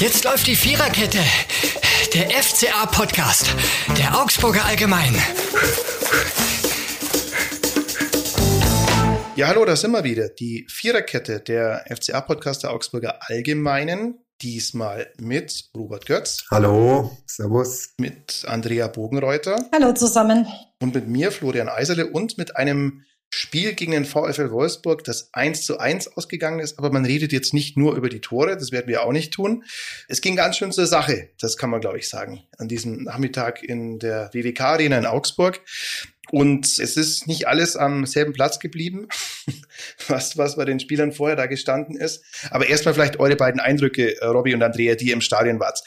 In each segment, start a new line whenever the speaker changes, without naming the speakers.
Jetzt läuft die Viererkette. Der FCA-Podcast. Der Augsburger Allgemein.
Ja, hallo, da sind wir wieder. Die Viererkette, der FCA-Podcast der Augsburger Allgemeinen. Diesmal mit Robert Götz.
Hallo, Servus.
Mit Andrea Bogenreuter.
Hallo zusammen.
Und mit mir, Florian Eiserle, und mit einem Spiel gegen den VfL Wolfsburg, das 1 zu 1 ausgegangen ist, aber man redet jetzt nicht nur über die Tore, das werden wir auch nicht tun. Es ging ganz schön zur Sache, das kann man, glaube ich, sagen, an diesem Nachmittag in der WWK-Arena in Augsburg. Und es ist nicht alles am selben Platz geblieben, was, was bei den Spielern vorher da gestanden ist. Aber erstmal vielleicht eure beiden Eindrücke, Robby und Andrea, die ihr im Stadion wart.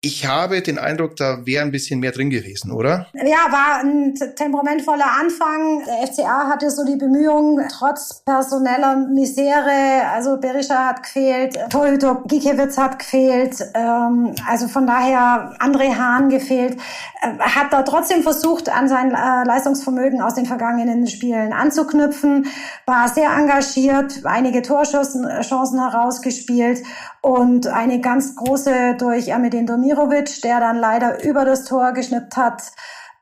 Ich habe den Eindruck, da wäre ein bisschen mehr drin gewesen, oder?
Ja, war ein temperamentvoller Anfang. Der FCA hatte so die Bemühungen, trotz personeller Misere, also Berisha hat gefehlt, Torhüter Gikiewicz hat gefehlt, ähm, also von daher André Hahn gefehlt, äh, hat da trotzdem versucht, an sein äh, Leistungsvermögen aus den vergangenen Spielen anzuknüpfen, war sehr engagiert, einige Torchancen herausgespielt und eine ganz große durch Amedin Domirovic, der dann leider über das Tor geschnippt hat.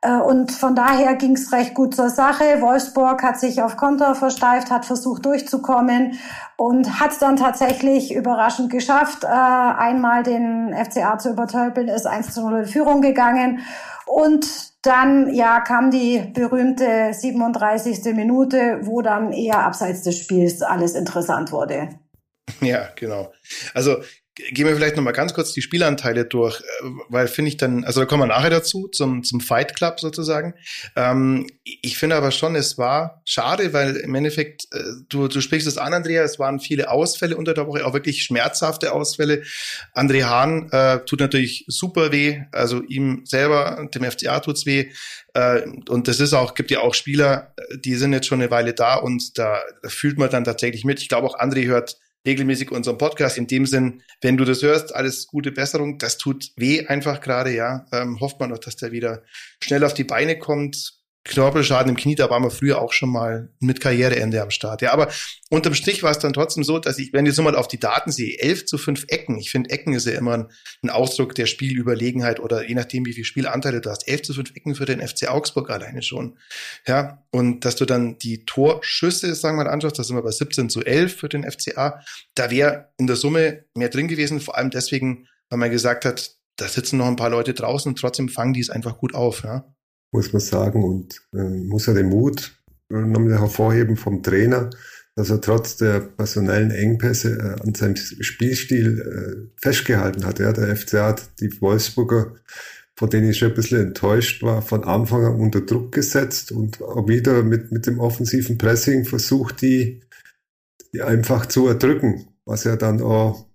Äh, und von daher ging es recht gut zur Sache. Wolfsburg hat sich auf Konter versteift, hat versucht durchzukommen und hat es dann tatsächlich überraschend geschafft, äh, einmal den FCA zu übertölpeln, ist 1 zu 0 in Führung gegangen. Und dann ja kam die berühmte 37. Minute, wo dann eher abseits des Spiels alles interessant wurde.
Ja, genau. Also gehen wir vielleicht nochmal ganz kurz die Spielanteile durch, äh, weil finde ich dann, also da kommen wir nachher dazu, zum, zum Fight Club sozusagen. Ähm, ich finde aber schon, es war schade, weil im Endeffekt, äh, du, du sprichst es an, Andrea, es waren viele Ausfälle unter der Woche, auch wirklich schmerzhafte Ausfälle. André Hahn äh, tut natürlich super weh, also ihm selber, dem FCA tut's weh. Äh, und das ist auch, gibt ja auch Spieler, die sind jetzt schon eine Weile da und da, da fühlt man dann tatsächlich mit. Ich glaube auch André hört regelmäßig unseren Podcast. In dem Sinn, wenn du das hörst, alles gute Besserung. Das tut weh einfach gerade, ja. Ähm, hofft man doch, dass der wieder schnell auf die Beine kommt. Knorpelschaden im Knie, da waren wir früher auch schon mal mit Karriereende am Start. Ja, aber unterm Strich war es dann trotzdem so, dass ich, wenn ich so mal auf die Daten sehe, elf zu fünf Ecken. Ich finde, Ecken ist ja immer ein, ein, Ausdruck der Spielüberlegenheit oder je nachdem, wie viel Spielanteile du hast. Elf zu fünf Ecken für den FC Augsburg alleine schon. Ja, und dass du dann die Torschüsse, sagen wir mal, anschaust, da sind wir bei 17 zu 11 für den FCA. Da wäre in der Summe mehr drin gewesen, vor allem deswegen, weil man gesagt hat, da sitzen noch ein paar Leute draußen und trotzdem fangen die es einfach gut auf, ja
muss man sagen. Und äh, muss ja den Mut äh, nochmal hervorheben vom Trainer, dass er trotz der personellen Engpässe äh, an seinem Spielstil äh, festgehalten hat. Ja, der FCA hat die Wolfsburger, von denen ich schon ein bisschen enttäuscht war, von Anfang an unter Druck gesetzt und auch wieder mit, mit dem offensiven Pressing versucht, die, die einfach zu erdrücken, was ja dann auch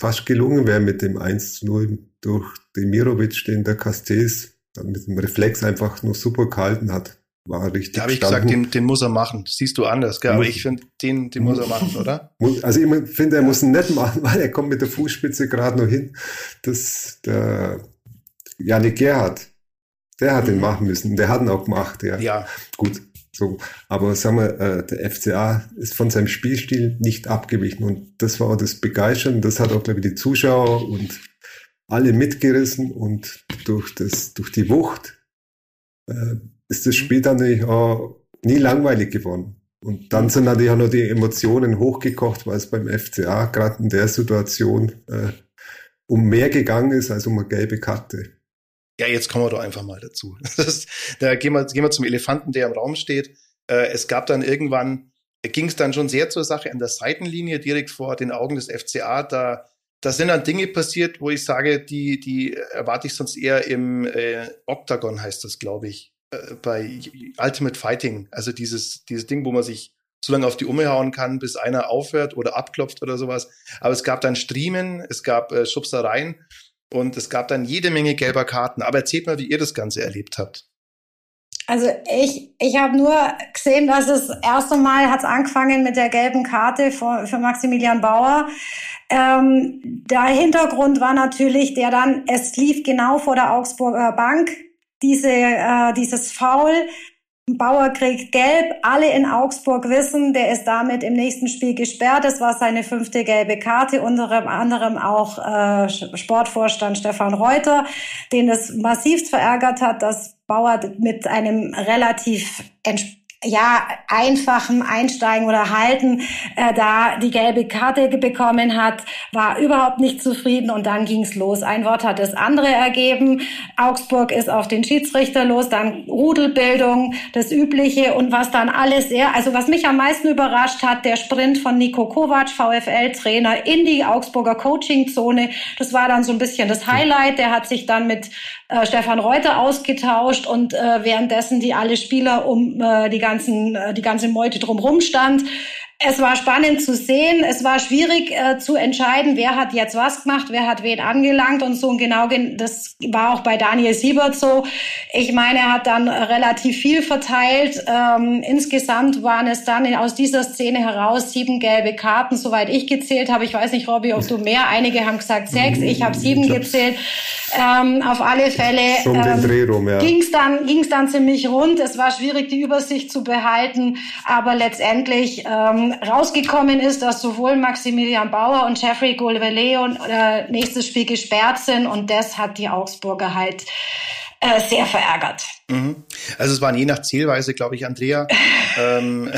fast gelungen wäre mit dem 1 zu 0 durch Demirovic, den der Castells mit dem Reflex einfach nur super gehalten hat. War richtig.
Da habe ich gesagt, den, den muss er machen. Das siehst du anders, gell? Aber ich finde, den, den muss er machen, oder?
Also ich finde, er muss ihn nicht machen, weil er kommt mit der Fußspitze gerade noch hin. Das, der Janik Gerhardt, der hat mhm. den machen müssen. Der hat ihn auch gemacht, ja.
Ja.
Gut. So, aber sagen wir, äh, der FCA ist von seinem Spielstil nicht abgewichen und das war auch das Begeistern. Das hat auch, glaube ich, die Zuschauer und alle mitgerissen und durch, das, durch die Wucht äh, ist das Spiel dann natürlich auch nie langweilig geworden. Und dann sind natürlich auch noch die Emotionen hochgekocht, weil es beim FCA gerade in der Situation äh, um mehr gegangen ist als um eine gelbe Karte.
Ja, jetzt kommen wir doch einfach mal dazu. Ist, da gehen wir, gehen wir zum Elefanten, der im Raum steht. Äh, es gab dann irgendwann, ging es dann schon sehr zur Sache an der Seitenlinie, direkt vor den Augen des FCA. Da da sind dann Dinge passiert, wo ich sage, die, die erwarte ich sonst eher im äh, Octagon, heißt das, glaube ich, äh, bei Ultimate Fighting. Also dieses, dieses Ding, wo man sich so lange auf die Umme hauen kann, bis einer aufhört oder abklopft oder sowas. Aber es gab dann Striemen, es gab äh, Schubsereien und es gab dann jede Menge gelber Karten. Aber erzählt mal, wie ihr das Ganze erlebt habt.
Also ich, ich habe nur gesehen, dass das erste Mal hat es angefangen mit der gelben Karte für, für Maximilian Bauer. Ähm, der Hintergrund war natürlich, der dann, es lief genau vor der Augsburger Bank, diese, äh, dieses Foul Bauer kriegt gelb. Alle in Augsburg wissen, der ist damit im nächsten Spiel gesperrt. Das war seine fünfte gelbe Karte, unter anderem auch äh, Sportvorstand Stefan Reuter, den es massiv verärgert hat, dass Bauer mit einem relativ ja, einfachem Einsteigen oder Halten äh, da die gelbe Karte bekommen hat, war überhaupt nicht zufrieden und dann ging's los. Ein Wort hat das andere ergeben. Augsburg ist auf den Schiedsrichter los, dann Rudelbildung, das Übliche und was dann alles sehr, also was mich am meisten überrascht hat, der Sprint von Nico Kovac, VfL-Trainer, in die Augsburger Coaching-Zone. Das war dann so ein bisschen das Highlight. Der hat sich dann mit äh, Stefan Reuter ausgetauscht und äh, währenddessen die alle Spieler um äh, die ganzen äh, die ganze Meute drumherum stand. Es war spannend zu sehen. Es war schwierig äh, zu entscheiden, wer hat jetzt was gemacht, wer hat wen angelangt und so. Und genau das war auch bei Daniel Siebert so. Ich meine, er hat dann relativ viel verteilt. Ähm, insgesamt waren es dann aus dieser Szene heraus sieben gelbe Karten, soweit ich gezählt habe. Ich weiß nicht, Robby, ob du mehr. Einige haben gesagt sechs. Ich habe sieben gezählt. Ähm, auf alle Fälle ähm, ja. ging es dann, ging's dann ziemlich rund. Es war schwierig, die Übersicht zu behalten, aber letztendlich ähm, rausgekommen ist, dass sowohl Maximilian Bauer und Jeffrey Golveleo äh, nächstes Spiel gesperrt sind und das hat die Augsburger halt äh, sehr verärgert.
Mhm. Also es waren je nach Zählweise, glaube ich, Andrea, ähm,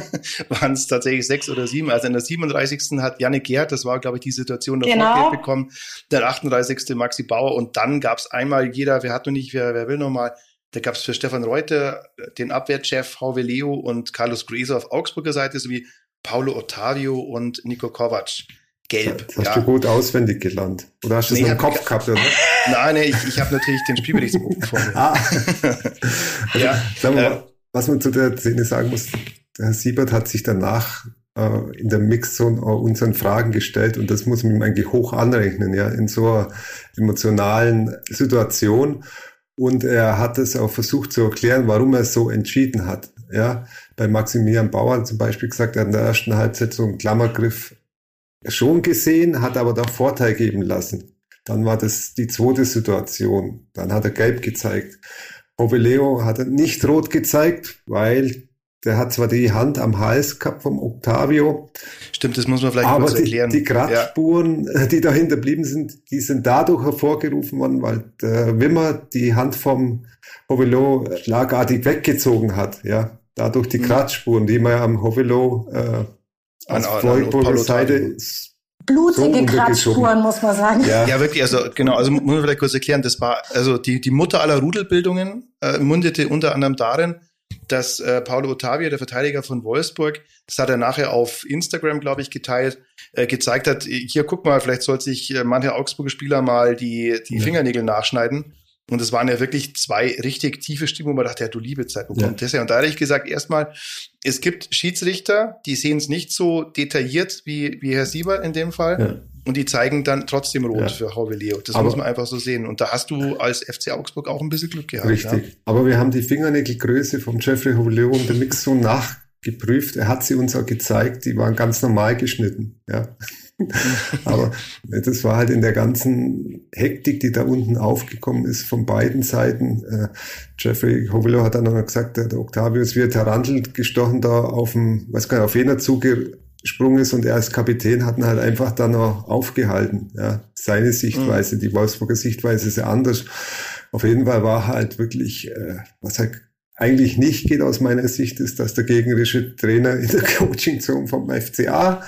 waren es tatsächlich sechs oder sieben. Also in der 37. hat Janne Gerd, das war, glaube ich, die Situation, davor genau. Geld bekommen, der 38. Maxi Bauer und dann gab es einmal jeder, wer hat noch nicht, wer, wer will noch mal, da gab es für Stefan Reuter den Abwehrchef Hauwe Leo und Carlos Grieser auf Augsburger Seite sowie Paulo Ottavio und Nico Kovac. Gelb.
Das hast ja. du gut auswendig gelernt. Oder hast du nee, es im Kopf gehabt? Oder?
Nein, nee, ich, ich habe natürlich den Spielberichtsbogen vor mir. Ah.
also, ja, sagen wir äh, was man zu der Szene sagen muss, der Herr Siebert hat sich danach äh, in der Mixzone unseren Fragen gestellt und das muss man ihm eigentlich hoch anrechnen, ja, in so einer emotionalen Situation. Und er hat es auch versucht zu erklären, warum er so entschieden hat. Ja, bei Maximilian Bauer zum Beispiel gesagt, er hat in der ersten Halbzeit so einen Klammergriff schon gesehen, hat aber da Vorteil geben lassen. Dann war das die zweite Situation. Dann hat er gelb gezeigt. Poveleo hat er nicht rot gezeigt, weil der hat zwar die Hand am Hals gehabt vom Octavio.
Stimmt, das muss man vielleicht
aber kurz erklären. Die, die Kratzspuren, ja. die dahinter blieben sind, die sind dadurch hervorgerufen worden, weil der Wimmer die Hand vom Hovelo schlagartig weggezogen hat. Ja, dadurch die mhm. Kratzspuren, die man ja am Hovelo äh, als Feuchtburger Seite
blutige so Kratzspuren, muss man sagen.
Ja. ja, wirklich, also genau, also muss man vielleicht kurz erklären, das war, also die, die Mutter aller Rudelbildungen äh, mundete unter anderem darin, dass äh, Paulo Ottavio, der Verteidiger von Wolfsburg, das hat er nachher auf Instagram, glaube ich, geteilt, äh, gezeigt hat, hier guck mal, vielleicht soll sich äh, manche Augsburger Spieler mal die, die ja. Fingernägel nachschneiden. Und es waren ja wirklich zwei richtig tiefe Stimmen, wo man dachte, ja, du liebe Zeit, wo ja. kommt das her? Und da hatte ich gesagt, erstmal, es gibt Schiedsrichter, die sehen es nicht so detailliert wie, wie Herr Sieber in dem Fall. Ja. Und die zeigen dann trotzdem rot ja. für Leo. Das Aber muss man einfach so sehen. Und da hast du als FC Augsburg auch ein bisschen Glück gehabt.
Richtig. Ja? Aber wir haben die Fingernägelgröße von Jeffrey Leo und der Mix so nachgeprüft. Er hat sie uns auch gezeigt. Die waren ganz normal geschnitten. Ja. Aber das war halt in der ganzen Hektik, die da unten aufgekommen ist, von beiden Seiten. Äh, Jeffrey Hovelo hat dann noch gesagt, der Octavius wird Tarantel gestochen da auf dem, weiß gar nicht, auf jener zugesprungen ist und er als Kapitän hat ihn halt einfach da noch aufgehalten. Ja, seine Sichtweise, mhm. die Wolfsburger Sichtweise ist ja anders. Auf jeden Fall war halt wirklich, äh, was halt eigentlich nicht geht aus meiner Sicht, ist, dass der gegnerische Trainer in der Coaching-Zone vom FCA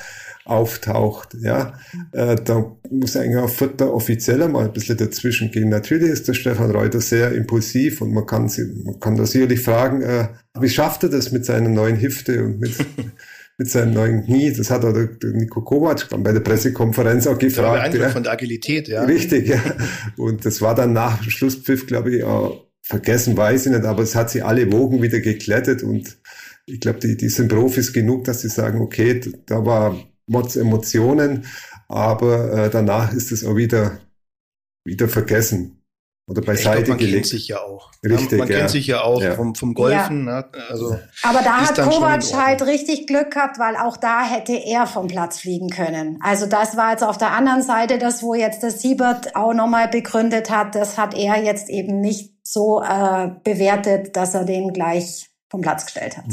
auftaucht. Ja, äh, da muss eigentlich auch vierter Offizieller mal ein bisschen dazwischen gehen. Natürlich ist der Stefan Reuter sehr impulsiv und man kann, sie, man kann da sicherlich fragen, äh, wie schafft er das mit seiner neuen Hüfte und mit, mit seinem neuen Knie? Das hat auch der, der Nico Kovac bei der Pressekonferenz auch gefragt.
Der ja. von der Agilität, ja.
Richtig, ja. Und das war dann nach Schlusspfiff, glaube ich, auch vergessen weiß ich nicht, aber es hat sie alle Wogen wieder geklettet und ich glaube, die, die sind Profis genug, dass sie sagen, okay, da war Mods Emotionen, aber äh, danach ist es auch wieder, wieder vergessen oder beiseite
glaub, man
gelegt.
Man kennt sich ja auch. Richtig, man ja. kennt sich ja auch ja. Vom, vom Golfen. Ja. Ne? Also
Aber da hat Kovac halt richtig Glück gehabt, weil auch da hätte er vom Platz fliegen können. Also das war jetzt auf der anderen Seite das, wo jetzt der Siebert auch nochmal begründet hat. Das hat er jetzt eben nicht so äh, bewertet, dass er den gleich vom Platz gestellt hat.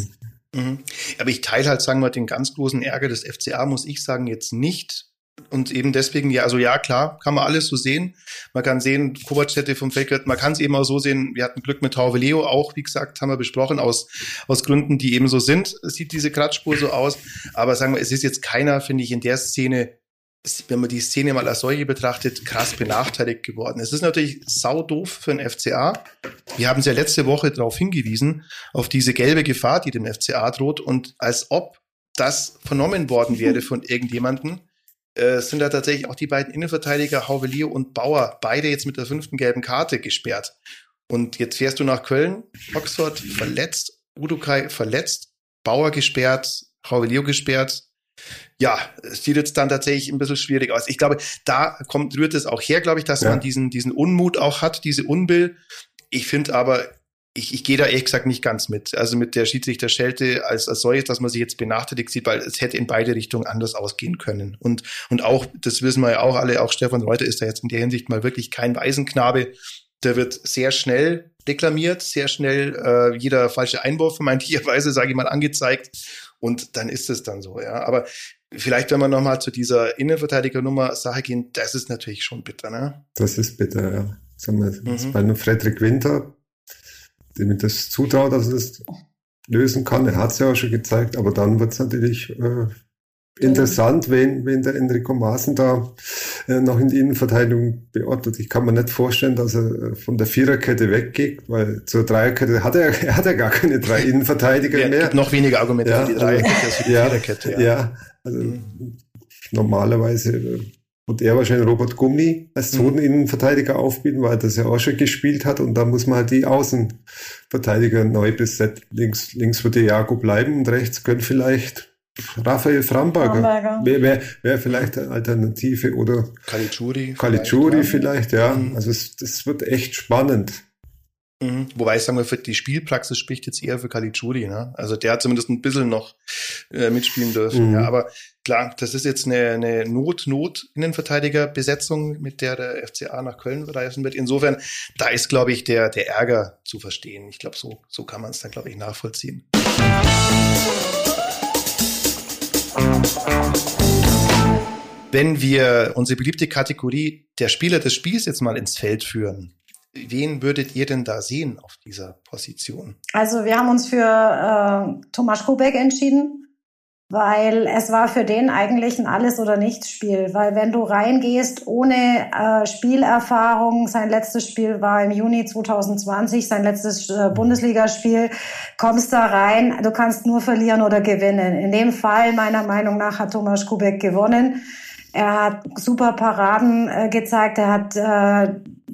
Mhm. Aber ich teile halt, sagen wir, den ganz großen Ärger des FCA, muss ich sagen, jetzt nicht. Und eben deswegen, ja, also ja, klar, kann man alles so sehen. Man kann sehen, Kovac hätte vom Feld man kann es eben auch so sehen, wir hatten Glück mit Tauve Leo auch, wie gesagt, haben wir besprochen, aus, aus Gründen, die eben so sind, sieht diese Kratzspur so aus. Aber sagen wir, es ist jetzt keiner, finde ich, in der Szene wenn man die Szene mal als solche betrachtet, krass benachteiligt geworden. Es ist natürlich sau doof für den FCA. Wir haben es ja letzte Woche darauf hingewiesen, auf diese gelbe Gefahr, die dem FCA droht. Und als ob das vernommen worden wäre von irgendjemanden, äh, sind da tatsächlich auch die beiden Innenverteidiger Hauvelier und Bauer beide jetzt mit der fünften gelben Karte gesperrt. Und jetzt fährst du nach Köln, Oxford verletzt, Udukai verletzt, Bauer gesperrt, Hauvelier gesperrt, ja, es sieht jetzt dann tatsächlich ein bisschen schwierig aus. Ich glaube, da kommt, rührt es auch her, glaube ich, dass ja. man diesen, diesen Unmut auch hat, diese Unbill. Ich finde aber, ich, ich gehe da ehrlich gesagt nicht ganz mit. Also mit der Schiedsrichter-Schelte als, als solches, dass man sich jetzt benachteiligt sieht, weil es hätte in beide Richtungen anders ausgehen können. Und, und auch, das wissen wir ja auch alle, auch Stefan Reuter ist da jetzt in der Hinsicht mal wirklich kein Waisenknabe. Der wird sehr schnell deklamiert, sehr schnell äh, jeder falsche Einwurf vermeintlicherweise, sage ich mal, angezeigt. Und dann ist es dann so, ja. Aber vielleicht, wenn wir nochmal zu dieser Innenverteidigernummer Sache gehen, das ist natürlich schon bitter, ne?
Das ist bitter, ja. Sagen wir, mhm. bei einem Frederik Winter, dem ich das zutraue, dass er das lösen kann. Er hat es ja auch schon gezeigt, aber dann wird es natürlich äh, interessant, wenn, wenn der Enrico Maaßen da äh, noch in die Innenverteidigung beordnet. Ich kann mir nicht vorstellen, dass er äh, von der Viererkette weggeht, weil zur Dreierkette hat er, er hat ja gar keine drei Innenverteidiger ja, mehr. Gibt
noch weniger Argumente ja, für die Dreierkette als für die
ja, Viererkette. Ja, ja also mhm. normalerweise wird er wahrscheinlich Robert Gummi als mhm. zweiten Innenverteidiger aufbieten, weil er das ja auch schon gespielt hat und da muss man halt die Außenverteidiger neu besetzen. Links, links wird Jago bleiben und rechts können vielleicht Raphael Framberger, Framberger. wäre wär, wär vielleicht eine Alternative oder
Caligiuri.
Caligiuri vielleicht, vielleicht ja. Mhm. Also es, das wird echt spannend.
Mhm. Wobei ich sagen wir, für die Spielpraxis spricht jetzt eher für Caligiuri, ne? Also der hat zumindest ein bisschen noch äh, mitspielen dürfen. Mhm. Ja, aber klar, das ist jetzt eine, eine Not-Not-Innenverteidiger-Besetzung, mit der der FCA nach Köln reisen wird. Insofern, da ist, glaube ich, der, der Ärger zu verstehen. Ich glaube, so, so kann man es dann, glaube ich, nachvollziehen. Wenn wir unsere beliebte Kategorie der Spieler des Spiels jetzt mal ins Feld führen, wen würdet ihr denn da sehen auf dieser Position?
Also wir haben uns für äh, Thomas Kubek entschieden weil es war für den eigentlich ein Alles- oder Nichts-Spiel. Weil wenn du reingehst ohne äh, Spielerfahrung, sein letztes Spiel war im Juni 2020, sein letztes äh, Bundesligaspiel, kommst da rein, du kannst nur verlieren oder gewinnen. In dem Fall, meiner Meinung nach, hat Thomas Kubek gewonnen. Er hat super Paraden äh, gezeigt, er hat äh,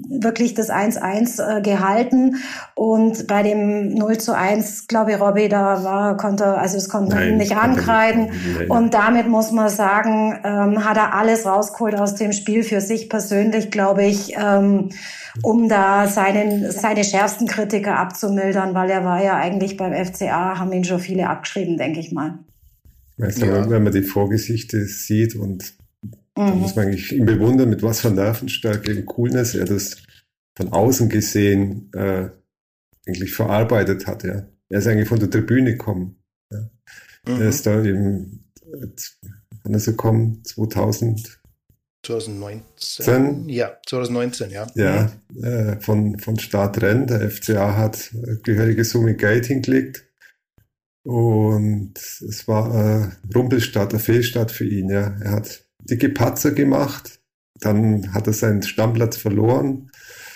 wirklich das 1-1 äh, gehalten und bei dem 0 zu 1, glaube ich, Robby, da war, konnte, also das konnte man nicht ankreiden. Und damit muss man sagen, ähm, hat er alles rausgeholt aus dem Spiel für sich persönlich, glaube ich, ähm, um da seinen, seine schärfsten Kritiker abzumildern, weil er war ja eigentlich beim FCA, haben ihn schon viele abgeschrieben, denke ich mal.
Weißt du, ja. wenn man die Vorgesichte sieht und da mhm. muss man eigentlich ihn bewundern, mit was für Nervenstärke und Coolness er das von außen gesehen äh, eigentlich verarbeitet hat. Ja. Er ist eigentlich von der Tribüne gekommen. Ja. Mhm. Er ist da eben, wann ist er gekommen? 2000?
2019. Ja, 2019, ja.
Ja, mhm. äh, von, von Start Renn. Der FCA hat gehörige Summe Geld hingelegt. Und es war eine Rumpelstart, eine Fehlstart für ihn. Ja. Er hat dicke Patzer gemacht. Dann hat er seinen Stammplatz verloren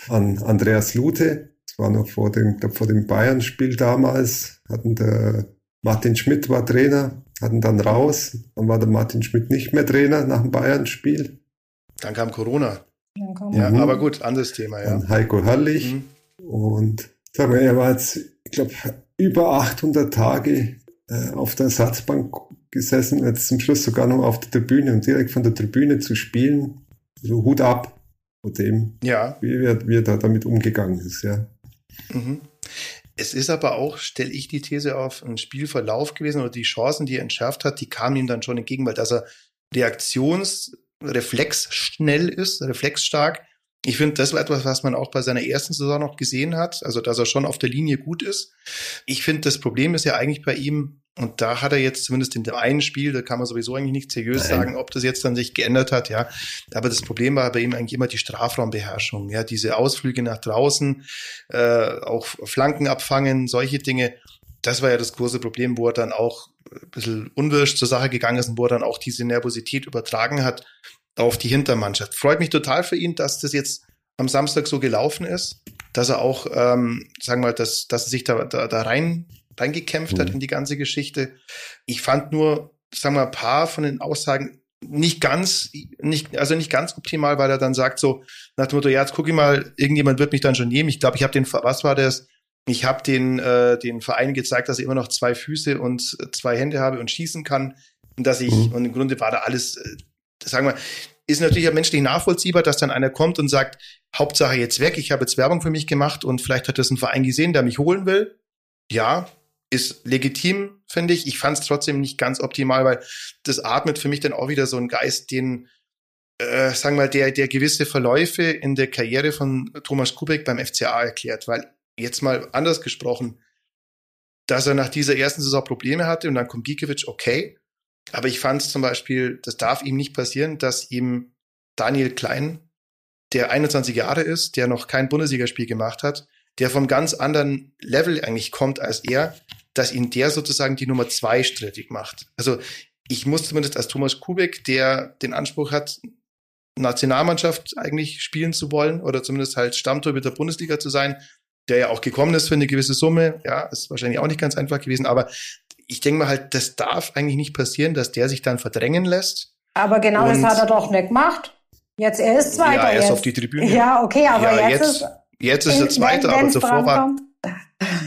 an Andreas Lute. Das war noch vor dem, vor dem Bayern-Spiel damals. Hatten der Martin Schmidt war Trainer, hatten dann raus. Dann war der Martin Schmidt nicht mehr Trainer nach dem Bayern-Spiel.
Dann kam Corona. Dann kam ja, mhm. aber gut, anderes Thema, ja.
Dann Heiko Herrlich. Mhm. Und sagen wir, er war jetzt, ich glaube, über 800 Tage äh, auf der Ersatzbank gesessen, jetzt zum Schluss sogar noch auf der Tribüne und direkt von der Tribüne zu spielen, so Hut ab vor dem, ja. wie, er, wie er da damit umgegangen ist, ja.
Mhm. Es ist aber auch, stelle ich die These auf, ein Spielverlauf gewesen oder die Chancen, die er entschärft hat, die kamen ihm dann schon entgegen, weil dass er reaktionsreflexschnell ist, reflexstark, Ich finde, das war etwas, was man auch bei seiner ersten Saison noch gesehen hat, also dass er schon auf der Linie gut ist. Ich finde, das Problem ist ja eigentlich bei ihm, und da hat er jetzt zumindest in dem einen Spiel, da kann man sowieso eigentlich nicht seriös Nein. sagen, ob das jetzt dann sich geändert hat, ja. Aber das Problem war bei ihm eigentlich immer die Strafraumbeherrschung, ja, diese Ausflüge nach draußen, äh, auch Flanken abfangen, solche Dinge. Das war ja das große Problem, wo er dann auch ein bisschen unwirsch zur Sache gegangen ist und wo er dann auch diese Nervosität übertragen hat auf die Hintermannschaft. Freut mich total für ihn, dass das jetzt am Samstag so gelaufen ist, dass er auch, ähm, sagen wir mal, dass, dass er sich da, da, da rein reingekämpft mhm. hat in die ganze Geschichte. Ich fand nur, sagen wir, ein paar von den Aussagen nicht ganz, nicht, also nicht ganz optimal, weil er dann sagt so nach dem Motto, ja, jetzt gucke ich mal, irgendjemand wird mich dann schon nehmen. Ich glaube, ich habe den, was war das? Ich habe den, äh, den Verein gezeigt, dass ich immer noch zwei Füße und zwei Hände habe und schießen kann. Und dass ich, mhm. und im Grunde war da alles, äh, sagen wir, ist natürlich ja menschlich nachvollziehbar, dass dann einer kommt und sagt, Hauptsache jetzt weg, ich habe jetzt Werbung für mich gemacht und vielleicht hat das ein Verein gesehen, der mich holen will. Ja, ist legitim, finde ich. Ich fand es trotzdem nicht ganz optimal, weil das atmet für mich dann auch wieder so ein Geist, den, äh, sagen wir mal, der, der gewisse Verläufe in der Karriere von Thomas Kubek beim FCA erklärt. Weil jetzt mal anders gesprochen, dass er nach dieser ersten Saison Probleme hatte und dann kommt Gikiewicz, okay. Aber ich fand es zum Beispiel, das darf ihm nicht passieren, dass ihm Daniel Klein, der 21 Jahre ist, der noch kein Bundesligaspiel gemacht hat, der vom ganz anderen Level eigentlich kommt als er, dass ihn der sozusagen die Nummer zwei strittig macht. Also ich muss zumindest als Thomas Kubek, der den Anspruch hat, Nationalmannschaft eigentlich spielen zu wollen oder zumindest halt Stammtorhüter der Bundesliga zu sein, der ja auch gekommen ist für eine gewisse Summe, ja, ist wahrscheinlich auch nicht ganz einfach gewesen, aber ich denke mal halt, das darf eigentlich nicht passieren, dass der sich dann verdrängen lässt.
Aber genau Und das hat er doch nicht gemacht. Jetzt, er ist Zweiter. Ja,
er ist auf die Tribüne.
Ja, okay, aber
ja,
jetzt,
jetzt, ist, jetzt ist er Zweiter, aber zuvor war,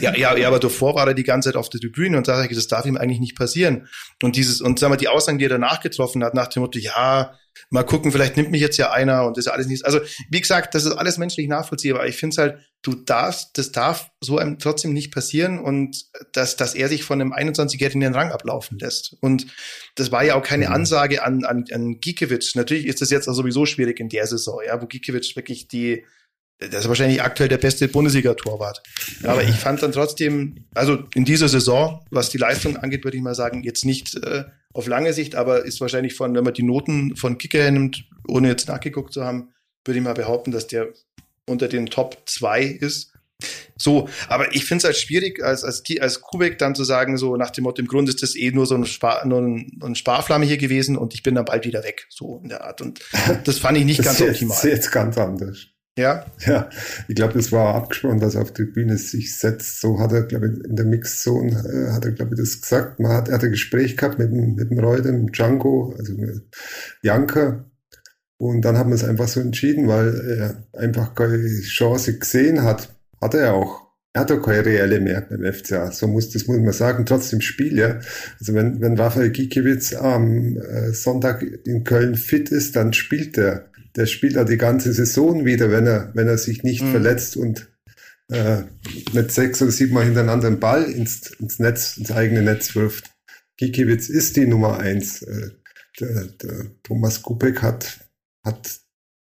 ja, ja, ja, aber davor war er die ganze Zeit auf der Tribüne und ich, das darf ihm eigentlich nicht passieren. Und dieses, und sagen wir, die Aussagen, die er danach getroffen hat, nach dem Motto, ja, mal gucken, vielleicht nimmt mich jetzt ja einer und das ist alles nicht. Also, wie gesagt, das ist alles menschlich nachvollziehbar. Ich finde es halt, du darfst, das darf so einem trotzdem nicht passieren und dass, dass er sich von einem 21-Jährigen den Rang ablaufen lässt. Und das war ja auch keine mhm. Ansage an, an, an Gikiewicz. Natürlich ist das jetzt auch sowieso schwierig in der Saison, ja, wo Gikiewicz wirklich die, das ist wahrscheinlich aktuell der beste Bundesliga-Torwart. Aber ich fand dann trotzdem, also in dieser Saison, was die Leistung angeht, würde ich mal sagen, jetzt nicht äh, auf lange Sicht, aber ist wahrscheinlich von, wenn man die Noten von Kicker nimmt, ohne jetzt nachgeguckt zu haben, würde ich mal behaupten, dass der unter den Top 2 ist. So, aber ich finde es halt schwierig, als, als, als Kubek dann zu sagen, so nach dem Motto, im Grunde ist das eh nur so ein, Spar, nur ein, ein Sparflamme hier gewesen und ich bin dann bald wieder weg, so in der Art. Und das fand ich nicht ganz optimal.
Das ist jetzt ganz anders.
Ja.
Ja, ich glaube, das war abgesprochen, dass er auf die Bühne sich setzt. So hat er, glaube ich, in der Mixzone, äh, hat er, glaube ich, das gesagt. Man hat, er hat ein Gespräch gehabt mit mit dem Reuter, mit Django, also mit Janka. Und dann hat man es einfach so entschieden, weil er einfach keine Chance gesehen hat. Hat er auch. Er hat auch keine reelle mehr beim FCA. So muss, das muss man sagen. Trotzdem Spiel, ja. Also wenn, wenn Raphael Gikiewicz am äh, Sonntag in Köln fit ist, dann spielt er der spielt da die ganze Saison wieder, wenn er, wenn er sich nicht mhm. verletzt und äh, mit sechs oder sieben Mal hintereinander den Ball ins, ins Netz, ins eigene Netz wirft. Gikiewicz ist die Nummer eins. Äh, der, der Thomas Kupek hat, hat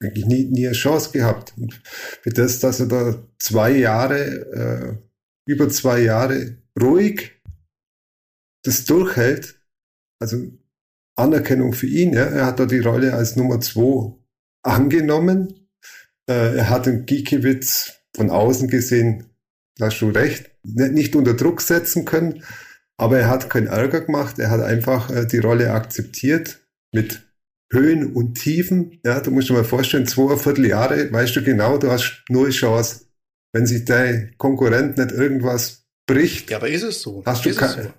eigentlich nie, nie eine Chance gehabt. Und für das, dass er da zwei Jahre, äh, über zwei Jahre ruhig das durchhält, also Anerkennung für ihn, ja, er hat da die Rolle als Nummer zwei angenommen. Äh, er hat den Gikiewicz von außen gesehen, da hast du recht, nicht unter Druck setzen können, aber er hat keinen Ärger gemacht, er hat einfach äh, die Rolle akzeptiert mit Höhen und Tiefen. Ja, du musst dir mal vorstellen, zweieinviertel Jahre, weißt du genau, du hast null Chance. Wenn sich dein Konkurrent nicht irgendwas bricht.
Ja, aber ist es so?
Hast
du
kein, so?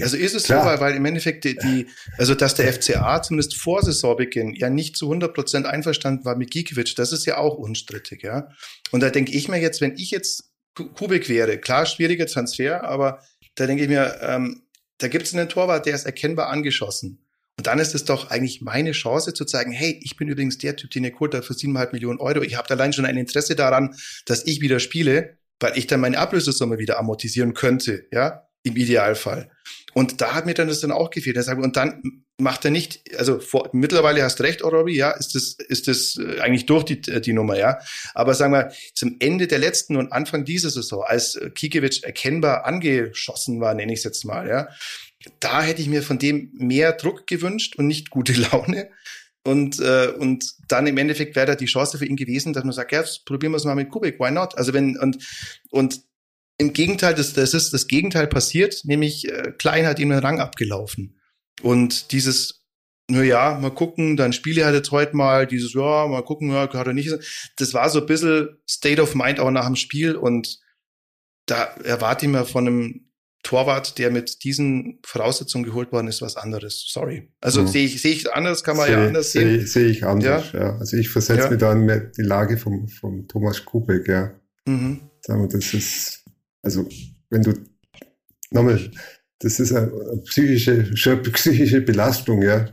Also ist es Klar. so, weil, weil im Endeffekt die, die, also dass der FCA zumindest vor Saisonbeginn ja nicht zu 100 Prozent einverstanden war mit Gikiewicz, das ist ja auch unstrittig, ja. Und da denke ich mir jetzt, wenn ich jetzt Kubik wäre, klar, schwieriger Transfer, aber da denke ich mir, ähm, da gibt es einen Torwart, der ist erkennbar angeschossen. Und dann ist es doch eigentlich meine Chance zu zeigen, hey, ich bin übrigens der Typ, den ihr habt für 7,5 Millionen Euro. Ich habe allein schon ein Interesse daran, dass ich wieder spiele, weil ich dann meine Ablösesumme wieder amortisieren könnte, ja, im Idealfall. Und da hat mir dann das dann auch gefehlt. Und dann macht er nicht, also vor, mittlerweile hast du recht, Orobi, ja, ist das, ist das äh, eigentlich durch die, die Nummer, ja. Aber sagen wir, zum Ende der letzten und Anfang dieser Saison, als Kikiewicz erkennbar angeschossen war, nenne ich es jetzt mal, ja, da hätte ich mir von dem mehr Druck gewünscht und nicht gute Laune. Und, äh, und dann im Endeffekt wäre da die Chance für ihn gewesen, dass man sagt, ja, probieren wir es mal mit Kubik, why not? Also wenn, und, und im Gegenteil, das, das ist das Gegenteil passiert, nämlich äh, Klein hat ihm den Rang abgelaufen. Und dieses, na ja, mal gucken, dann spiele halt jetzt heute mal, dieses, ja, mal gucken, ja, hat er nicht. Das war so ein bisschen State of Mind auch nach dem Spiel und da erwarte ich mir von einem Torwart, der mit diesen Voraussetzungen geholt worden ist, was anderes. Sorry. Also mhm. sehe ich, sehe ich anders, kann man seh, ja anders sehen.
Sehe seh ich anders, ja. ja. Also ich versetze ja. mir dann mehr die Lage vom, vom Thomas Kubek, ja. Mhm. Sagen wir, das ist, also wenn du, nochmal, das ist eine psychische, psychische Belastung, ja.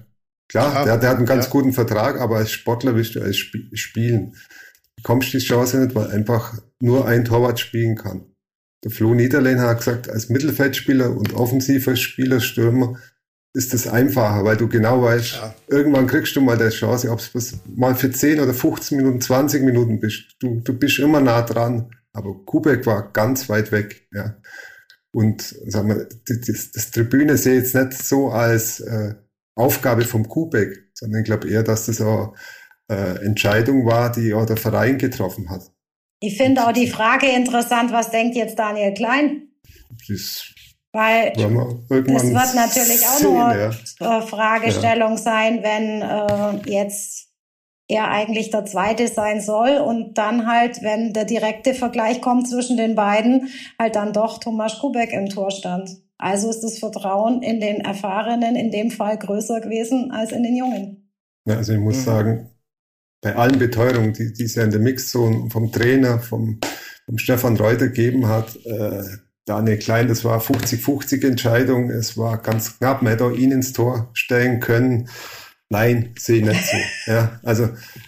Klar, ja, der, der, hat einen ganz ja. guten Vertrag, aber als Sportler willst du als Sp spielen. Du kommst die Chance nicht, weil einfach nur ein Torwart spielen kann. Der Flo Niederlehner hat gesagt, als Mittelfeldspieler und offensiver Spieler, Stürmer, ist das einfacher, weil du genau weißt, ja. irgendwann kriegst du mal die Chance, ob es mal für 10 oder 15 Minuten, 20 Minuten bist. Du, du bist immer nah dran. Aber Kubek war ganz weit weg. Ja. Und sagen wir, das, das Tribüne sehe ich jetzt nicht so als äh, Aufgabe vom Kubek, sondern ich glaube eher, dass das auch äh, Entscheidung war, die auch der Verein getroffen hat.
Ich finde auch die Frage interessant, was denkt jetzt Daniel Klein? Das Weil das wird natürlich auch nur ja. Fragestellung ja. sein, wenn äh, jetzt er eigentlich der Zweite sein soll und dann halt, wenn der direkte Vergleich kommt zwischen den beiden, halt dann doch Thomas Kubek im Tor stand. Also ist das Vertrauen in den Erfahrenen in dem Fall größer gewesen als in den Jungen.
Ja, also ich muss mhm. sagen, bei allen Beteuerungen, die, die es ja in der Mixzone vom Trainer, vom, vom Stefan Reuter gegeben hat, äh, Daniel Klein, das war 50-50 Entscheidung. Es war ganz knapp. Man hätte auch ihn ins Tor stellen können. Nein, sehe ich nicht so. ja, also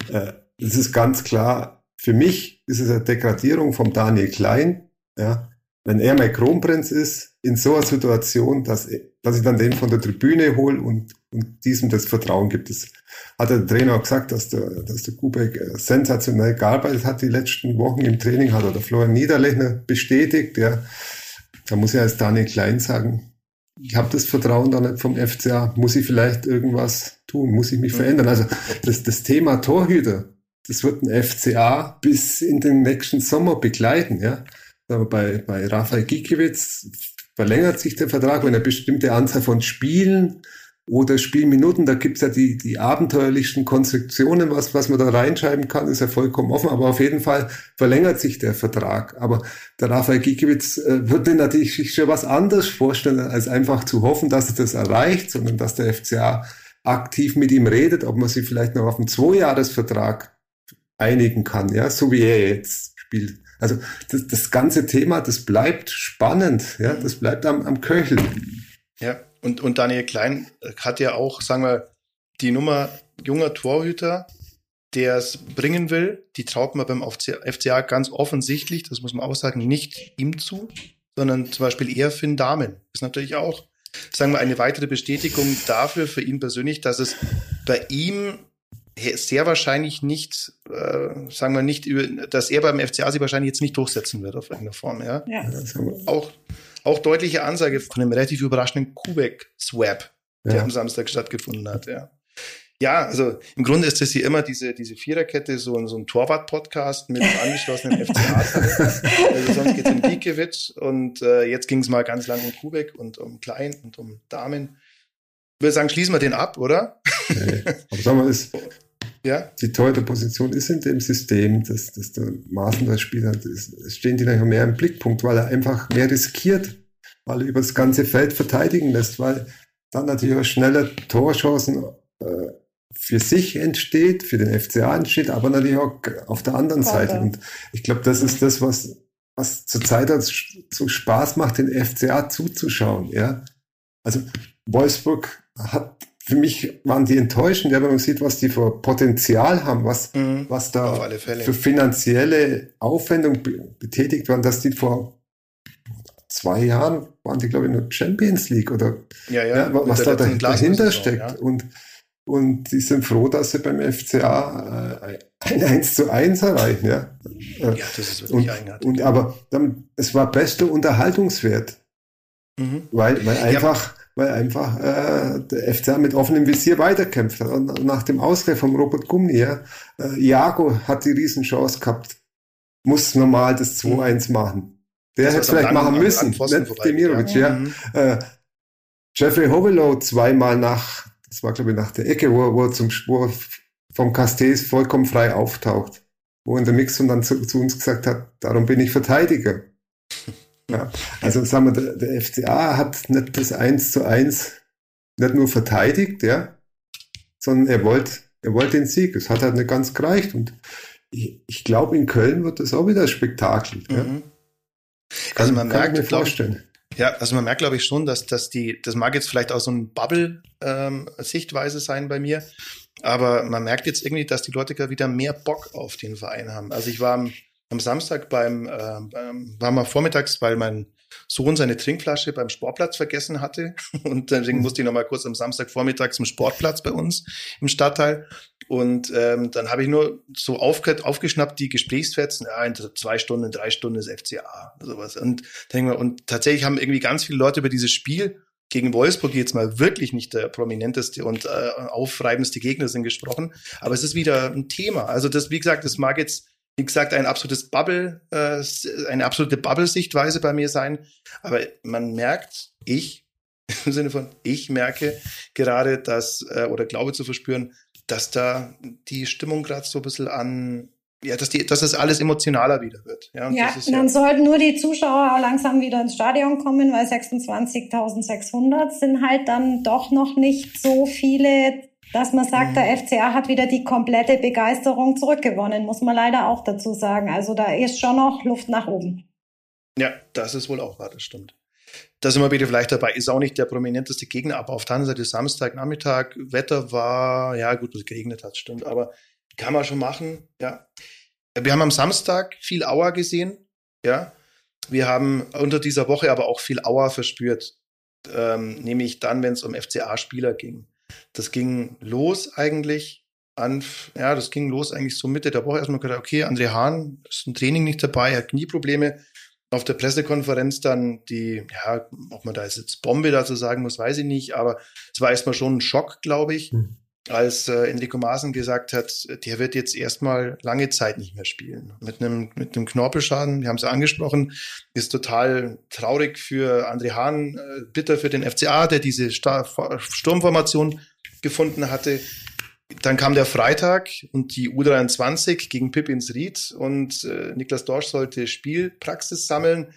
äh, das ist ganz klar. Für mich ist es eine Degradierung vom Daniel Klein. Ja, wenn er mein Kronprinz ist, in so einer Situation, dass, dass ich dann den von der Tribüne hole und, und diesem das Vertrauen gibt. Das hat der Trainer auch gesagt, dass der, dass der Kubek äh, sensationell gearbeitet hat die letzten Wochen im Training, hat oder Florian Niederlechner bestätigt. Ja. Da muss ich als Daniel Klein sagen, ich habe das Vertrauen da nicht vom FCA, muss ich vielleicht irgendwas tun, muss ich mich mhm. verändern. Also das, das Thema Torhüter, das wird ein FCA bis in den nächsten Sommer begleiten. Ja. Aber bei, bei Rafael Gikiewicz verlängert sich der Vertrag, wenn er bestimmte Anzahl von Spielen oder Spielminuten, da gibt's ja die, die abenteuerlichsten Konstruktionen, was, was man da reinschreiben kann, ist ja vollkommen offen, aber auf jeden Fall verlängert sich der Vertrag. Aber der Rafael Gikiewicz äh, würde natürlich sich schon was anderes vorstellen, als einfach zu hoffen, dass er das erreicht, sondern dass der FCA aktiv mit ihm redet, ob man sich vielleicht noch auf einen Zweijahresvertrag einigen kann, ja, so wie er jetzt spielt. Also das, das ganze Thema, das bleibt spannend, ja, das bleibt am, am Köcheln.
Ja, und, und Daniel Klein hat ja auch, sagen wir, die Nummer junger Torhüter, der es bringen will, die traut man beim FCA ganz offensichtlich, das muss man auch sagen, nicht ihm zu, sondern zum Beispiel eher Finn Damen. Ist natürlich auch, sagen wir, eine weitere Bestätigung dafür für ihn persönlich, dass es bei ihm sehr wahrscheinlich nicht, äh, sagen wir nicht, über, dass er beim FCA sich wahrscheinlich jetzt nicht durchsetzen wird auf irgendeine Form. Ja. ja. Auch, auch deutliche Ansage von einem relativ überraschenden Kubek-Swap, der ja. am Samstag stattgefunden hat. Ja. Ja, also im Grunde ist das hier immer diese, diese Viererkette, so, so ein Torwart-Podcast mit angeschlossenen FCA. also sonst geht es um Gikiewicz und äh, jetzt ging es mal ganz lang um Kubek und um Klein und um Damen. Ich würde sagen, schließen wir den ab, oder?
Nee. Aber sagen wir, ist, ja. Die teure Position ist in dem System, dass, dass der Maßen als Spieler, das, stehen die nachher mehr im Blickpunkt, weil er einfach mehr riskiert, weil er über das ganze Feld verteidigen lässt, weil dann natürlich auch schneller Torchancen äh, für sich entsteht, für den FCA entsteht, aber natürlich auch auf der anderen okay. Seite. Und ich glaube, das ist das, was, was zurzeit so Spaß macht, den FCA zuzuschauen, ja. Also Wolfsburg hat für mich waren die enttäuschend, ja, wenn man sieht, was die für Potenzial haben, was, mhm, was da für finanzielle Aufwendung betätigt waren, dass die vor zwei Jahren waren die, glaube ich, in der Champions League oder
ja, ja, ja
was da dahinter steckt. Ja. Und, und die sind froh, dass sie beim FCA äh, ein 1 zu 1 erreichen. Ja,
ja das ist wirklich und, eigenartig.
Und, aber dann, es war bester Unterhaltungswert. Mhm. Weil, weil einfach, weil einfach äh, der FCA mit offenem Visier weiterkämpft. Und nach dem Ausgleich vom Robert Gummi, ja, äh, Iago hat die Riesenchance gehabt, muss normal das 2-1 machen. Der hätte vielleicht machen müssen, nicht Demirovic, ja. Mhm. Äh, Jeffrey Hovelow zweimal nach, das war glaube ich nach der Ecke, wo, wo er zum wo vom Castells vollkommen frei auftaucht. Wo in der Mixon dann zu, zu uns gesagt hat, darum bin ich Verteidiger. Ja, also sagen wir, der, der, FCA hat nicht das 1 zu 1 nicht nur verteidigt, ja, sondern er wollte, er wollte den Sieg. Es hat halt nicht ganz gereicht. Und ich, ich glaube, in Köln wird das auch wieder ein Spektakel. Mhm. Ja.
Also man kann merkt, mir vorstellen. Ja, also man merkt, glaube ich, schon, dass, dass die, das mag jetzt vielleicht auch so ein Bubble-Sichtweise ähm, sein bei mir, aber man merkt jetzt irgendwie, dass die Leute wieder mehr Bock auf den Verein haben. Also ich war am am Samstag beim, äh, beim war mal vormittags, weil mein Sohn seine Trinkflasche beim Sportplatz vergessen hatte. Und deswegen musste ich noch mal kurz am Samstag vormittags zum Sportplatz bei uns im Stadtteil. Und ähm, dann habe ich nur so aufge aufgeschnappt die Gesprächsfetzen, ja, in zwei Stunden, drei Stunden ist FCA sowas. Und denke mal und tatsächlich haben irgendwie ganz viele Leute über dieses Spiel gegen Wolfsburg jetzt mal wirklich nicht der prominenteste und äh, aufreibendste Gegner sind gesprochen, aber es ist wieder ein Thema. Also das, wie gesagt, das mag jetzt wie gesagt, ein absolutes Bubble, äh, eine absolute Bubble-Sichtweise bei mir sein. Aber man merkt, ich, im Sinne von, ich merke gerade, dass, äh, oder glaube zu verspüren, dass da die Stimmung gerade so ein bisschen an, ja, dass, die, dass das alles emotionaler wieder wird.
Ja, ja dann ja sollten nur die Zuschauer auch langsam wieder ins Stadion kommen, weil 26.600 sind halt dann doch noch nicht so viele dass man sagt, mhm. der FCA hat wieder die komplette Begeisterung zurückgewonnen, muss man leider auch dazu sagen. Also da ist schon noch Luft nach oben.
Ja, das ist wohl auch wahr, das stimmt. Da sind wir wieder vielleicht dabei. Ist auch nicht der prominenteste Gegner, aber auf der anderen Seite Samstagnachmittag, Wetter war, ja gut, es geregnet hat, stimmt, aber kann man schon machen, ja. Wir haben am Samstag viel Auer gesehen, ja. Wir haben unter dieser Woche aber auch viel Auer verspürt, ähm, nämlich dann, wenn es um FCA-Spieler ging. Das ging los eigentlich an, ja, das ging los eigentlich so Mitte der Woche. Erstmal gedacht, okay, André Hahn ist im Training nicht dabei, hat Knieprobleme. Auf der Pressekonferenz dann die, ja, ob man da jetzt Bombe dazu sagen muss, weiß ich nicht, aber es war erstmal schon ein Schock, glaube ich. Mhm als äh, Enrico Maaßen gesagt hat, der wird jetzt erstmal lange Zeit nicht mehr spielen. Mit einem, mit einem Knorpelschaden, wir haben es ja angesprochen, ist total traurig für André Hahn, äh, bitter für den FCA, der diese Star Sturmformation gefunden hatte. Dann kam der Freitag und die U23 gegen Pippins Ried und äh, Niklas Dorsch sollte Spielpraxis sammeln.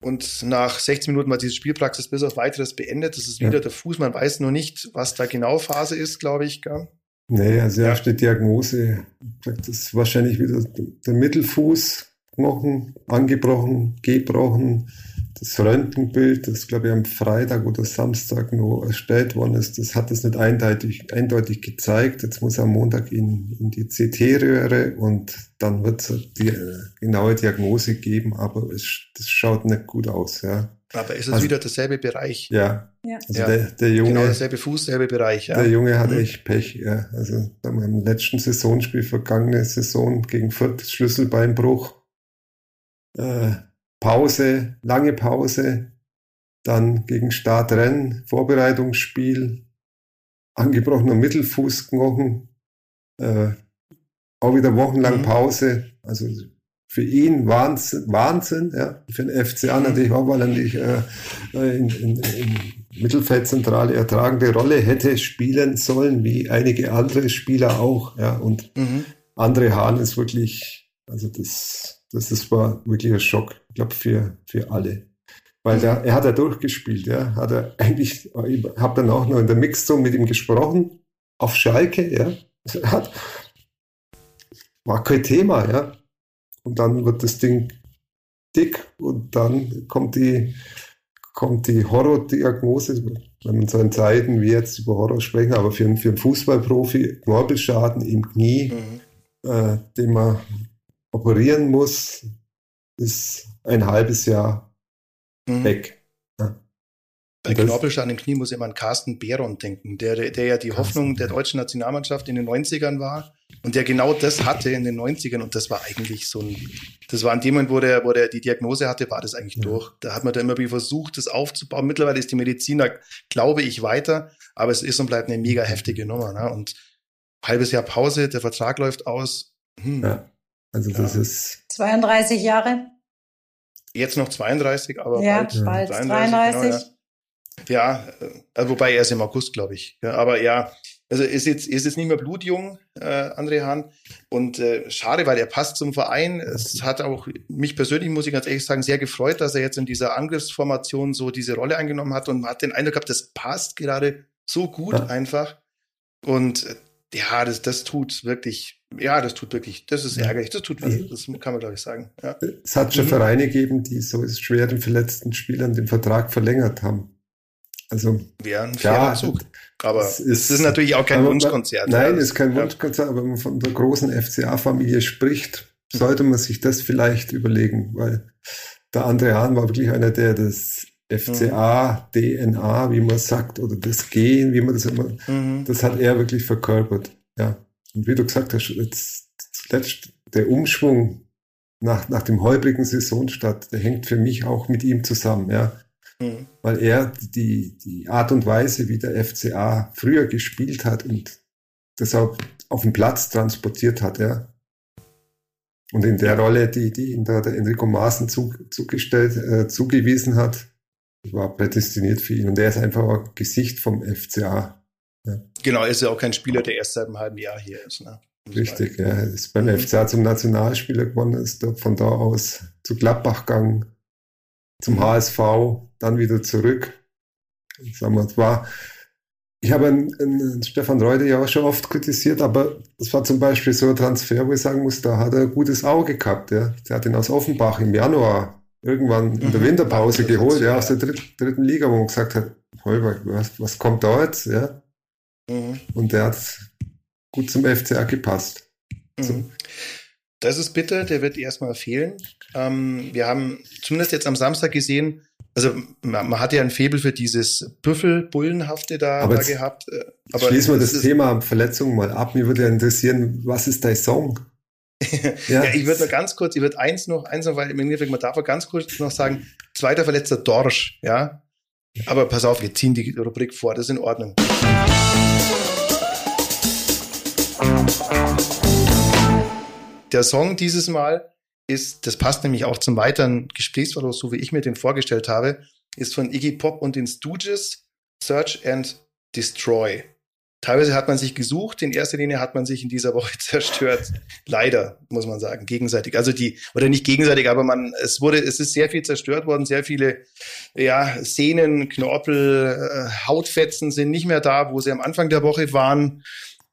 Und nach 16 Minuten war diese Spielpraxis bis auf weiteres beendet. Das ist wieder ja. der Fuß. Man weiß nur nicht, was da genau Phase ist, glaube ich. Gell?
Nee, also ja. erste Diagnose, das ist wahrscheinlich wieder der Mittelfuß, Knochen angebrochen, gebrochen, das Röntgenbild, das glaube ich am Freitag oder Samstag noch erstellt worden ist, das hat es nicht eindeutig, eindeutig gezeigt. Jetzt muss er am Montag in, in die CT-Röhre und dann wird es die äh, genaue Diagnose geben, aber es das schaut nicht gut aus. Ja.
Aber ist es also, wieder derselbe Bereich?
Ja. ja. Also Der, der Junge,
genau derselbe Fuß, derselbe Bereich.
Ja. Der Junge hat mhm. echt Pech. Ja. Also im letzten Saisonspiel, vergangene Saison gegen Fürth, Schlüsselbeinbruch. Äh, Pause, lange Pause, dann gegen Startrennen, Vorbereitungsspiel, angebrochener Mittelfußknochen, äh, auch wieder wochenlang mhm. Pause. Also für ihn Wahnsinn, Wahnsinn ja. für den FCA natürlich auch, weil er nicht äh, in, in, in Mittelfeldzentrale ertragende Rolle hätte spielen sollen, wie einige andere Spieler auch. Ja. Und mhm. Andre Hahn ist wirklich, also das das, das war wirklich ein Schock, ich glaube, für, für alle. Weil der, er hat ja durchgespielt, ja, hat er eigentlich, ich habe dann auch noch in der Mixzone mit ihm gesprochen, auf Schalke, ja. Hat, war kein Thema, ja. Und dann wird das Ding dick und dann kommt die, kommt die Horrordiagnose, wenn man so in Zeiten wie jetzt über Horror sprechen, aber für, für einen Fußballprofi Knorpelschaden im Knie, mhm. äh, den man operieren muss, ist ein halbes Jahr mhm. weg. Ja.
Bei Knorpelschaden im Knie muss immer an Carsten Behron denken, der, der ja die Carsten, Hoffnung der deutschen Nationalmannschaft in den 90ern war und der genau das hatte in den 90ern und das war eigentlich so ein, das war an dem Moment, wo der, wo der die Diagnose hatte, war das eigentlich ja. durch. Da hat man da immer versucht, das aufzubauen. Mittlerweile ist die Mediziner, glaube ich, weiter, aber es ist und bleibt eine mega heftige Nummer. Ne? Und halbes Jahr Pause, der Vertrag läuft aus.
Hm. Ja, also das ja. ist
32 Jahre.
Jetzt noch 32, aber
ja, bald, bald 33. 33. Genau,
ja. Ja, äh, wobei er ist im August, glaube ich. Ja, aber ja, also ist jetzt, ist jetzt nicht mehr blutjung, äh, André Hahn. Und äh, schade, weil er passt zum Verein. Es hat auch mich persönlich, muss ich ganz ehrlich sagen, sehr gefreut, dass er jetzt in dieser Angriffsformation so diese Rolle eingenommen hat und man hat den Eindruck gehabt, das passt gerade so gut ja. einfach. Und äh, ja, das, das tut wirklich, ja, das tut wirklich, das ist ärgerlich, das tut weh, das kann man, glaube ich, sagen. Ja.
Es hat schon mhm. Vereine gegeben, die so schwer den verletzten Spielern den Vertrag verlängert haben. Also
wäre ein fairer Zug. Aber es ist, ist, natürlich auch kein Wunschkonzert.
nein, es ist kein ja. Wunschkonzert, aber wenn man von der großen FCA-Familie spricht, sollte man sich das vielleicht überlegen, weil der André Hahn war wirklich einer, der das FCA, DNA, wie man sagt, oder das Gehen, wie man das immer, mhm. das hat er wirklich verkörpert. Ja. Und wie du gesagt hast, jetzt zuletzt der Umschwung nach, nach dem holprigen Saisonstart, der hängt für mich auch mit ihm zusammen, ja. Mhm. Weil er die, die Art und Weise, wie der FCA früher gespielt hat und das auch auf den Platz transportiert hat, ja. Und in der Rolle, die, die ihm da der Enrico Maaßen zu, zugestellt, äh, zugewiesen hat, war prädestiniert für ihn. Und er ist einfach ein Gesicht vom FCA.
Ja. Genau, er ist ja auch kein Spieler, der erst seit einem halben Jahr hier ist. Ne?
Richtig, ja. Er ist beim mhm. FCA zum Nationalspieler geworden, ist von da aus zu Gladbach gegangen, zum HSV, dann wieder zurück. Ich sag mal, war, ich habe einen, einen Stefan Reuter ja auch schon oft kritisiert, aber das war zum Beispiel so ein Transfer, wo ich sagen muss, da hat er ein gutes Auge gehabt. Ja. Der hat ihn aus Offenbach im Januar irgendwann in der mhm. Winterpause mhm. geholt, ja, aus der dritten, dritten Liga, wo man gesagt hat, Holber, was, was kommt da jetzt? Ja. Mhm. Und der hat gut zum FCA gepasst.
Mhm. So. Das ist bitter, der wird erstmal fehlen. Ähm, wir haben zumindest jetzt am Samstag gesehen, also man, man hat ja ein Febel für dieses Büffel-Bullenhafte da,
aber
da gehabt.
Äh, aber schließen wir das, das Thema Verletzung mal ab. Mir würde ja interessieren, was ist dein Song?
ja. ja. ich würde nur ganz kurz, ich würde eins noch, eins noch, weil im Endeffekt, man darf auch ganz kurz noch sagen, zweiter Verletzter Dorsch, ja. Aber pass auf, wir ziehen die Rubrik vor, das ist in Ordnung. Der Song dieses Mal ist, das passt nämlich auch zum weiteren Gesprächsverlauf, so wie ich mir den vorgestellt habe, ist von Iggy Pop und den Stooges Search and Destroy. Teilweise hat man sich gesucht, in erster Linie hat man sich in dieser Woche zerstört. Leider, muss man sagen, gegenseitig. Also die, oder nicht gegenseitig, aber man, es wurde, es ist sehr viel zerstört worden, sehr viele, ja, Sehnen, Knorpel, äh, Hautfetzen sind nicht mehr da, wo sie am Anfang der Woche waren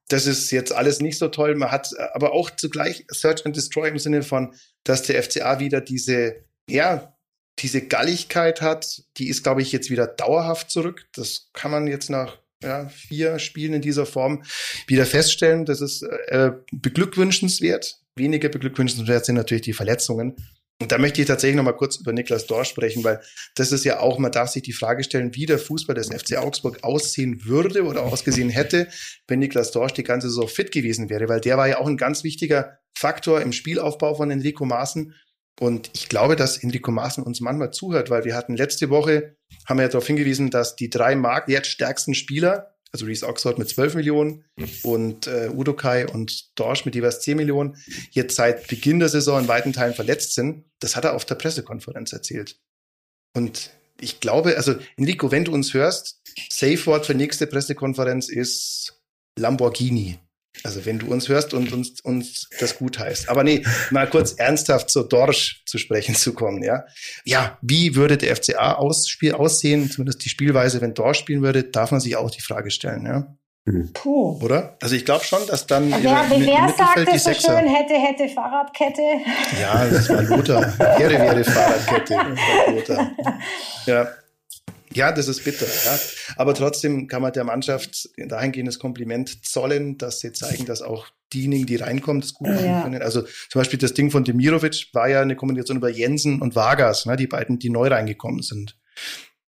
das ist jetzt alles nicht so toll. Man hat aber auch zugleich Search and Destroy im Sinne von, dass der FCA wieder diese, ja, diese Galligkeit hat. Die ist, glaube ich, jetzt wieder dauerhaft zurück. Das kann man jetzt nach ja, vier Spielen in dieser Form wieder feststellen. Das ist äh, beglückwünschenswert. Weniger beglückwünschenswert sind natürlich die Verletzungen. Und da möchte ich tatsächlich noch mal kurz über Niklas Dorsch sprechen, weil das ist ja auch, man darf sich die Frage stellen, wie der Fußball des FC Augsburg aussehen würde oder ausgesehen hätte, wenn Niklas Dorsch die ganze Saison fit gewesen wäre, weil der war ja auch ein ganz wichtiger Faktor im Spielaufbau von Enrico Maaßen. Und ich glaube, dass Enrico Maaßen uns manchmal zuhört, weil wir hatten letzte Woche, haben wir ja darauf hingewiesen, dass die drei marktwertstärksten Spieler also Reese Oxford mit 12 Millionen und äh, Udokai und Dorsch mit jeweils 10 Millionen, jetzt seit Beginn der Saison in weiten Teilen verletzt sind. Das hat er auf der Pressekonferenz erzählt. Und ich glaube, also Enrico, wenn du uns hörst, Safe Word für nächste Pressekonferenz ist Lamborghini. Also wenn du uns hörst und uns, uns das gut heißt. Aber nee, mal kurz ernsthaft zur Dorsch zu sprechen zu kommen, ja. Ja, wie würde der FCA ausspiel, aussehen, zumindest die Spielweise, wenn Dorsch spielen würde, darf man sich auch die Frage stellen, ja. Puh. Oder? Also ich glaube schon, dass dann
wer, wer, wer sagt es so schön, hätte, hätte Fahrradkette.
Ja, das war Lothar. wäre, wäre Fahrradkette. Das Lothar. Ja. Ja, das ist bitter. Ja. Aber trotzdem kann man der Mannschaft dahingehendes Kompliment zollen, dass sie zeigen, dass auch diejenigen, die reinkommen, das gut machen ja. können. Also zum Beispiel das Ding von Demirovic war ja eine Kombination über Jensen und Vargas, ne, die beiden, die neu reingekommen sind.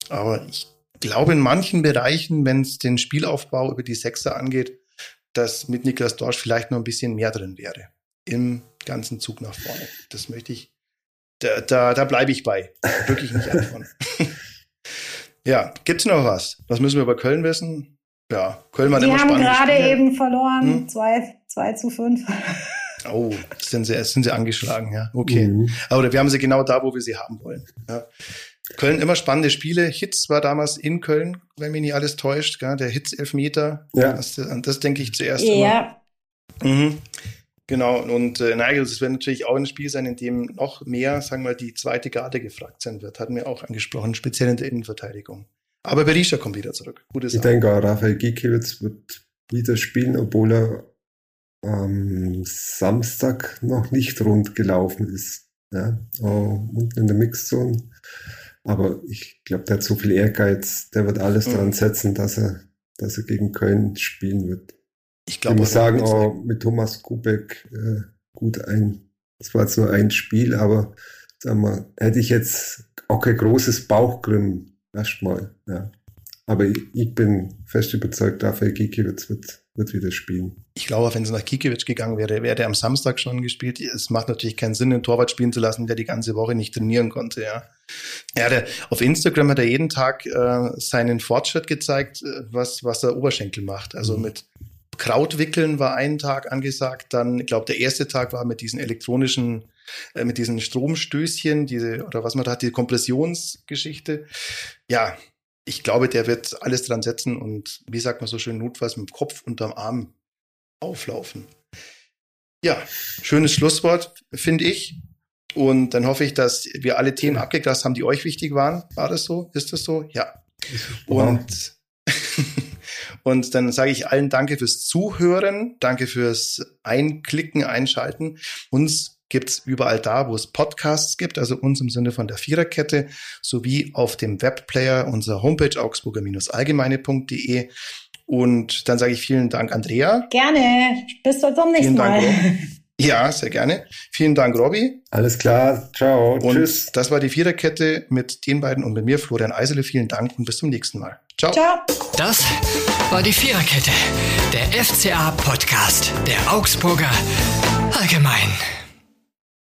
Aber ich glaube in manchen Bereichen, wenn es den Spielaufbau über die Sechser angeht, dass mit Niklas Dorsch vielleicht noch ein bisschen mehr drin wäre im ganzen Zug nach vorne. Das möchte ich, da, da, da bleibe ich bei. Wirklich nicht davon. Ja, gibt's noch was? Was müssen wir über Köln wissen? Ja, Köln war
Die immer haben gerade eben verloren, 2 hm? zu 5.
Oh, sind sie, sind sie angeschlagen, ja. Okay. Mhm. Aber wir haben sie genau da, wo wir sie haben wollen. Ja. Köln immer spannende Spiele. Hitz war damals in Köln, wenn mich nicht alles täuscht, gell? der Hitz-Elfmeter. Ja. Das, das denke ich zuerst ja. immer. Mhm. Genau, und äh, nein, das wird natürlich auch ein Spiel sein, in dem noch mehr, sagen wir, die zweite Garde gefragt sein wird. Hatten wir auch angesprochen, speziell in der Innenverteidigung. Aber Berisha kommt wieder zurück.
Gute Sache. Ich denke auch, Raphael Gikiewicz wird wieder spielen, obwohl er am Samstag noch nicht rund gelaufen ist. Ja, oh, unten in der Mixzone. Aber ich glaube, der hat so viel Ehrgeiz, der wird alles mhm. daran setzen, dass er, dass er gegen Köln spielen wird. Ich, glaub, ich muss sagen, auch mit Thomas Kubek äh, gut ein, es war zwar ein Spiel, aber sag mal, hätte ich jetzt auch kein großes Bauchgrimmen erstmal. Ja. Aber ich, ich bin fest überzeugt, Rafael Gikiewicz wird, wird wieder spielen.
Ich glaube, wenn es nach Gikiewicz gegangen wäre, wäre er am Samstag schon gespielt. Es macht natürlich keinen Sinn, einen Torwart spielen zu lassen, der die ganze Woche nicht trainieren konnte. Ja, ja der, auf Instagram hat er jeden Tag äh, seinen Fortschritt gezeigt, äh, was, was der Oberschenkel macht. Also mhm. mit Krautwickeln war ein Tag angesagt. Dann, ich glaube, der erste Tag war mit diesen elektronischen, äh, mit diesen Stromstößchen, diese, oder was man da hat, die Kompressionsgeschichte. Ja, ich glaube, der wird alles dran setzen und, wie sagt man so schön, notfalls mit dem Kopf unterm Arm auflaufen. Ja, schönes Schlusswort, finde ich. Und dann hoffe ich, dass wir alle Themen abgegrast haben, die euch wichtig waren. War das so? Ist das so? Ja. Und Und dann sage ich allen Danke fürs Zuhören, danke fürs Einklicken, Einschalten. Uns gibt's überall da, wo es Podcasts gibt, also uns im Sinne von der Viererkette, sowie auf dem Webplayer unserer Homepage augsburger-allgemeine.de. Und dann sage ich vielen Dank, Andrea.
Gerne. Bis zum nächsten Mal.
Dank, ja, sehr gerne. Vielen Dank, Robby.
Alles klar. Ciao.
Und Tschüss. Das war die Viererkette mit den beiden und mit mir, Florian Eisele. Vielen Dank und bis zum nächsten Mal. Ciao. Ciao.
Das war die Viererkette, der FCA-Podcast der Augsburger Allgemein.